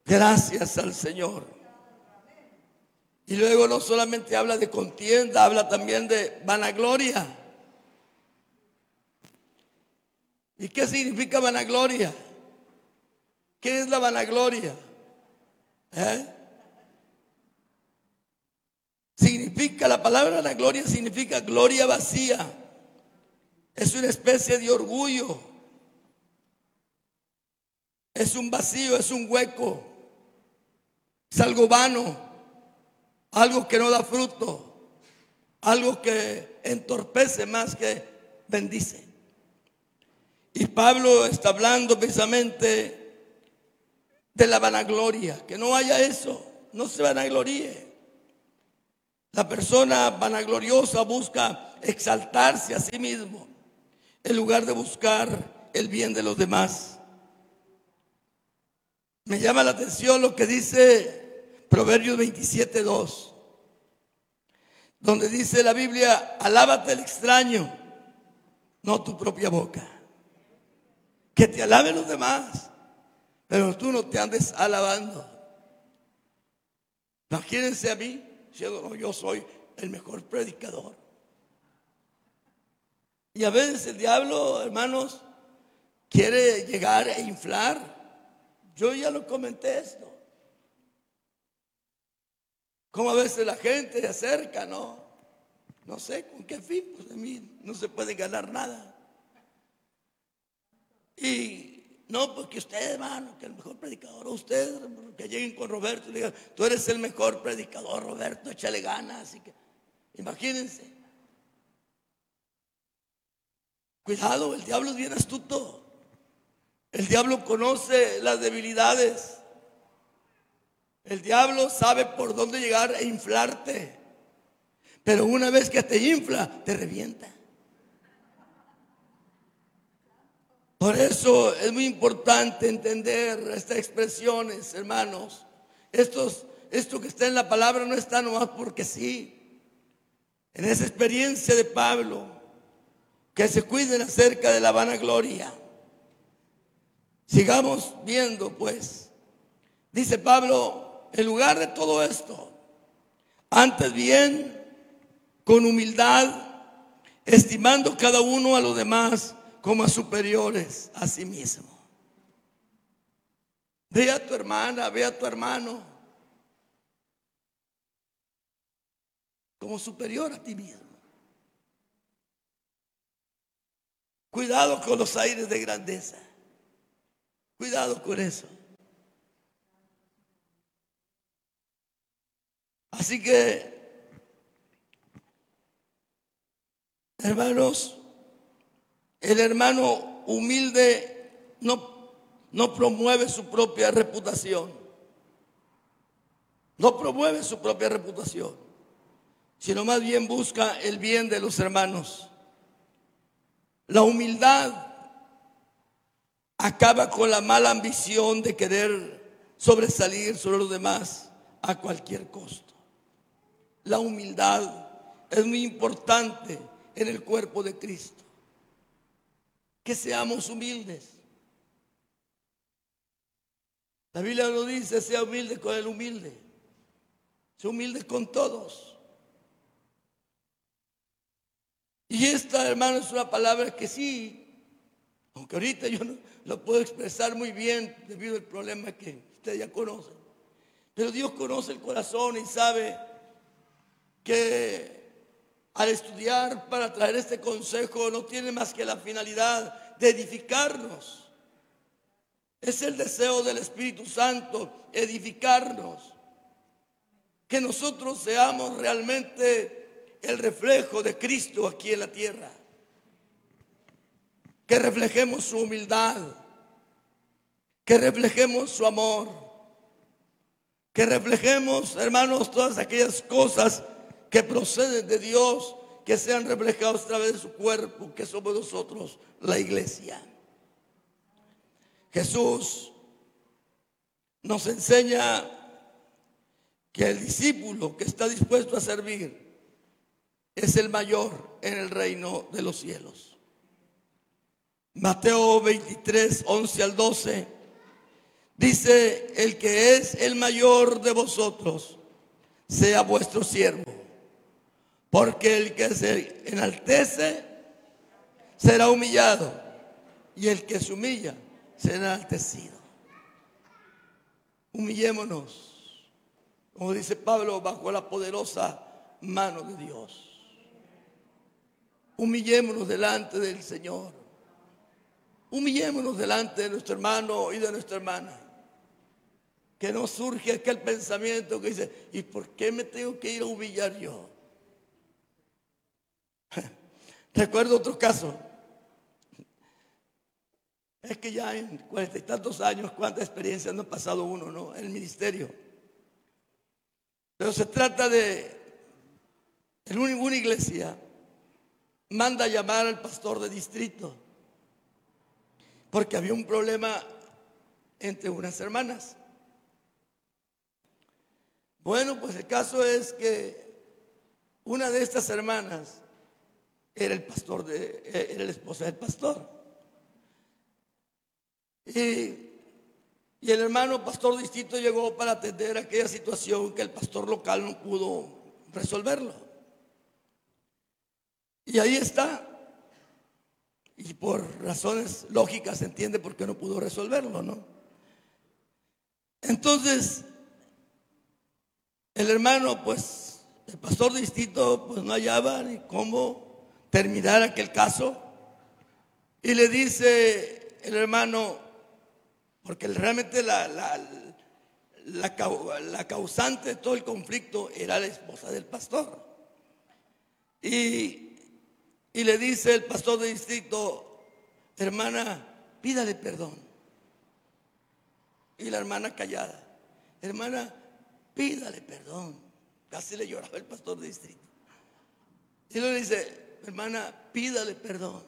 Gracias al Señor. Y luego no solamente habla de contienda, habla también de vanagloria. ¿Y qué significa vanagloria? ¿Qué es la vanagloria? ¿Eh? Significa, la palabra vanagloria significa gloria vacía. Es una especie de orgullo. Es un vacío, es un hueco. Es algo vano, algo que no da fruto, algo que entorpece más que bendice. Y Pablo está hablando precisamente de la vanagloria, que no haya eso, no se vanagloríe. La persona vanagloriosa busca exaltarse a sí mismo en lugar de buscar el bien de los demás. Me llama la atención lo que dice Proverbios 27, 2, donde dice la Biblia, alábate el extraño, no tu propia boca. Que te alaben los demás, pero tú no te andes alabando. Imagínense a mí, diciendo, yo soy el mejor predicador. Y a veces el diablo, hermanos, quiere llegar e inflar. Yo ya lo comenté esto. Como a veces la gente se acerca, ¿no? No sé con qué fin, pues de mí no se puede ganar nada. Y no, porque usted, hermano, que el mejor predicador, usted, que lleguen con Roberto y digan, tú eres el mejor predicador, Roberto, échale ganas. Así que, imagínense. Cuidado, el diablo es bien astuto. El diablo conoce las debilidades. El diablo sabe por dónde llegar e inflarte. Pero una vez que te infla, te revienta. Por eso es muy importante entender estas expresiones, hermanos. Esto que está en la palabra no está nomás porque sí. En esa experiencia de Pablo, que se cuiden acerca de la vanagloria. Sigamos viendo, pues. Dice Pablo, en lugar de todo esto, antes bien, con humildad, estimando cada uno a los demás como a superiores a sí mismo. Ve a tu hermana, ve a tu hermano como superior a ti mismo. Cuidado con los aires de grandeza. Cuidado con eso. Así que, hermanos, el hermano humilde no, no promueve su propia reputación. No promueve su propia reputación, sino más bien busca el bien de los hermanos. La humildad acaba con la mala ambición de querer sobresalir sobre los demás a cualquier costo. La humildad es muy importante en el cuerpo de Cristo. Que seamos humildes. La Biblia lo dice, sea humilde con el humilde. Sea humilde con todos. Y esta, hermano, es una palabra que sí, aunque ahorita yo no lo puedo expresar muy bien debido al problema que usted ya conoce. Pero Dios conoce el corazón y sabe que al estudiar para traer este consejo no tiene más que la finalidad de edificarnos. Es el deseo del Espíritu Santo, edificarnos. Que nosotros seamos realmente el reflejo de Cristo aquí en la tierra. Que reflejemos su humildad, que reflejemos su amor, que reflejemos, hermanos, todas aquellas cosas que proceden de Dios, que sean reflejados a través de su cuerpo, que somos nosotros, la iglesia. Jesús nos enseña que el discípulo que está dispuesto a servir, es el mayor en el reino de los cielos. Mateo 23, 11 al 12, dice, el que es el mayor de vosotros, sea vuestro siervo, porque el que se enaltece será humillado, y el que se humilla será enaltecido. Humillémonos, como dice Pablo, bajo la poderosa mano de Dios. Humillémonos delante del Señor. Humillémonos delante de nuestro hermano y de nuestra hermana. Que no surge aquel pensamiento que dice, ¿y por qué me tengo que ir a humillar yo? Recuerdo otro caso. Es que ya en cuarenta y tantos años, cuánta experiencia no ha pasado uno, ¿no? En el ministerio. Pero se trata de en una iglesia manda llamar al pastor de distrito porque había un problema entre unas hermanas. Bueno, pues el caso es que una de estas hermanas era el pastor de, eh, era la esposa del pastor. Y, el hermano pastor distinto llegó para atender aquella situación que el pastor local no pudo resolverlo. Y ahí está. Y por razones lógicas se entiende por qué no pudo resolverlo, ¿no? Entonces, el hermano, pues, el pastor distinto, pues no hallaba ni cómo terminar aquel caso. Y le dice el hermano, porque realmente la, la, la, causante de todo el conflicto era la esposa del pastor. Y, y le dice el pastor de distrito, hermana, pídale perdón. Y la hermana callada, hermana, pídale perdón. Casi le lloraba el pastor de distrito. Y le dice, hermana, pídale perdón.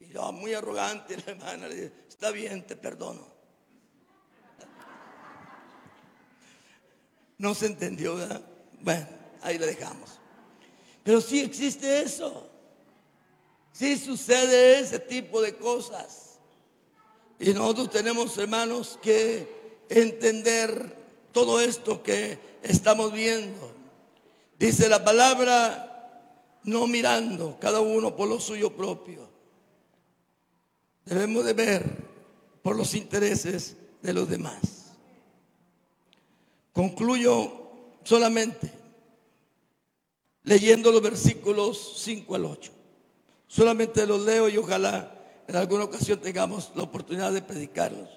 Y yo, muy arrogante, la hermana le dice, está bien, te perdono. No se entendió, ¿verdad? Bueno, ahí le dejamos. Pero sí existe eso. Sí sucede ese tipo de cosas. Y nosotros tenemos, hermanos, que entender todo esto que estamos viendo. Dice la palabra, no mirando cada uno por lo suyo propio. Debemos de ver por los intereses de los demás. Concluyo solamente leyendo los versículos 5 al 8. Solamente los leo y ojalá en alguna ocasión tengamos la oportunidad de predicarlos.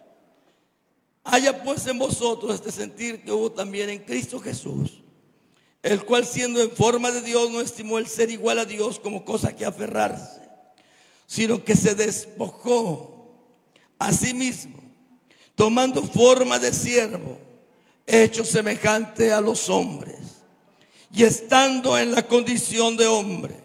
Haya pues en vosotros este sentir que hubo también en Cristo Jesús, el cual siendo en forma de Dios no estimó el ser igual a Dios como cosa que aferrarse, sino que se despojó a sí mismo, tomando forma de siervo, hecho semejante a los hombres, y estando en la condición de hombre,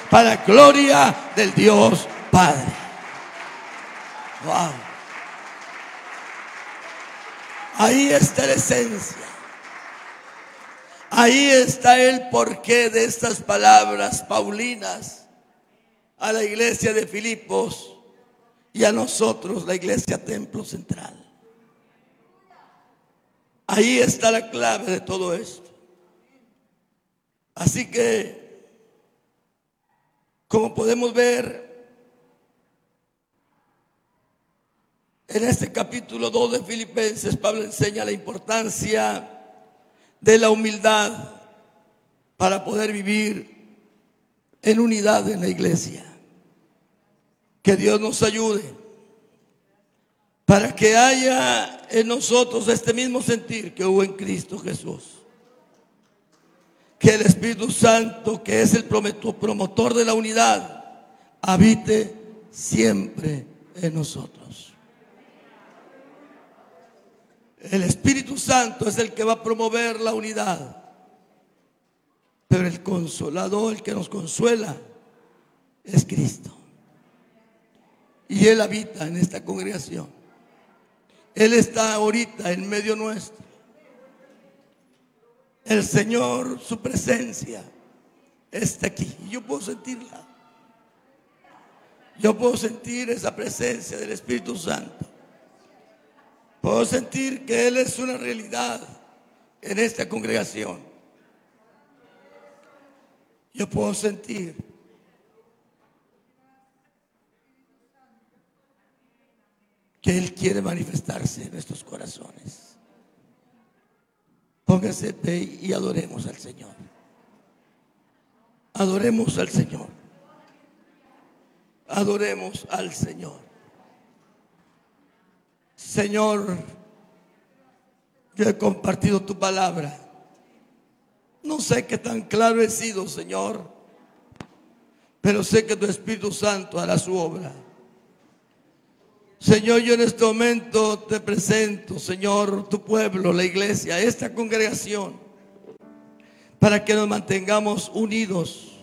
para gloria del Dios Padre. Wow. Ahí está la esencia. Ahí está el porqué de estas palabras paulinas a la iglesia de Filipos y a nosotros, la iglesia Templo Central. Ahí está la clave de todo esto. Así que, como podemos ver, En este capítulo 2 de Filipenses, Pablo enseña la importancia de la humildad para poder vivir en unidad en la iglesia. Que Dios nos ayude para que haya en nosotros este mismo sentir que hubo en Cristo Jesús. Que el Espíritu Santo, que es el promotor de la unidad, habite siempre en nosotros. El Espíritu Santo es el que va a promover la unidad. Pero el consolador, el que nos consuela, es Cristo. Y Él habita en esta congregación. Él está ahorita en medio nuestro. El Señor, su presencia, está aquí. Yo puedo sentirla. Yo puedo sentir esa presencia del Espíritu Santo. Puedo sentir que Él es una realidad en esta congregación. Yo puedo sentir que Él quiere manifestarse en nuestros corazones. Póngase y adoremos al Señor. Adoremos al Señor. adoremos al Señor. Señor, yo he compartido tu palabra. No sé qué tan claro he sido, Señor, pero sé que tu Espíritu Santo hará su obra. Señor, yo en este momento te presento, Señor, tu pueblo, la iglesia, esta congregación, para que nos mantengamos unidos,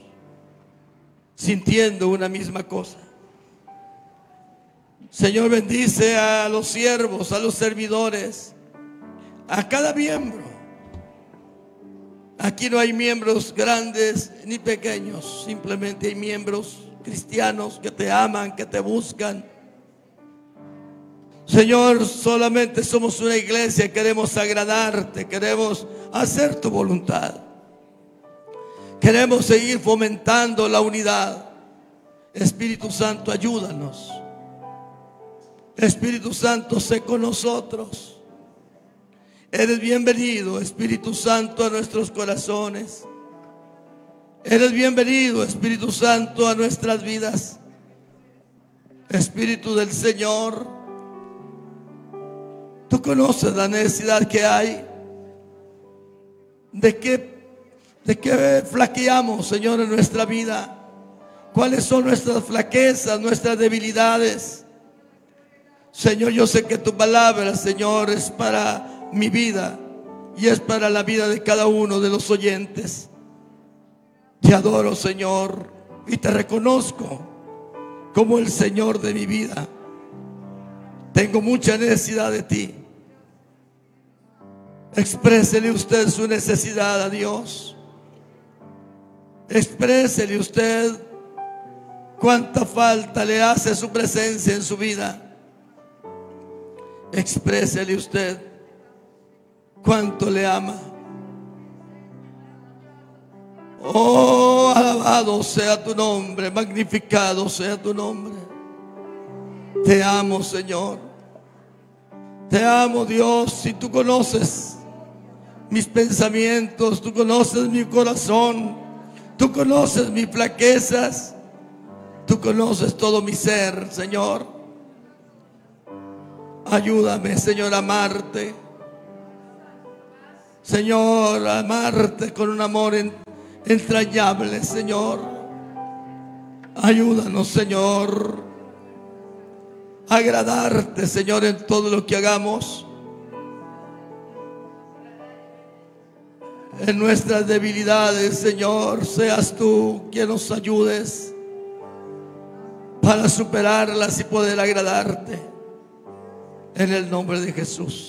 sintiendo una misma cosa. Señor, bendice a los siervos, a los servidores, a cada miembro. Aquí no hay miembros grandes ni pequeños, simplemente hay miembros cristianos que te aman, que te buscan Señor, solamente somos una iglesia, queremos agradarte, queremos hacer tu voluntad. Queremos seguir fomentando la unidad. Espíritu Santo, ayúdanos. Espíritu Santo, sé con nosotros. Eres bienvenido, Espíritu Santo, a nuestros corazones. Eres bienvenido, Espíritu Santo, a nuestras vidas. Espíritu del Señor. Tú conoces la necesidad que hay. ¿De qué, de qué flaqueamos, Señor, en nuestra vida? ¿Cuáles son nuestras flaquezas, nuestras debilidades? Señor, yo sé que tu palabra, Señor, es para mi vida y es para la vida de cada uno de los oyentes. Te adoro, Señor, y te reconozco como el Señor de mi vida. Tengo mucha necesidad de ti. Exprésele usted su necesidad a Dios. Exprésele usted cuánta falta le hace su presencia en su vida. Exprésele usted cuánto le ama. Oh, alabado sea tu nombre, magnificado sea tu nombre. Te amo, Señor. Te amo, Dios, si tú conoces mis pensamientos, tú conoces mi corazón, tú conoces mis flaquezas, tú conoces todo mi ser, Señor. Ayúdame, Señor, a amarte. Señor, a amarte con un amor entrañable, Señor. Ayúdanos, Señor, a agradarte, Señor, en todo lo que hagamos. En nuestras debilidades, Señor, seas tú quien nos ayudes para superarlas y poder agradarte. En el nombre de Jesús.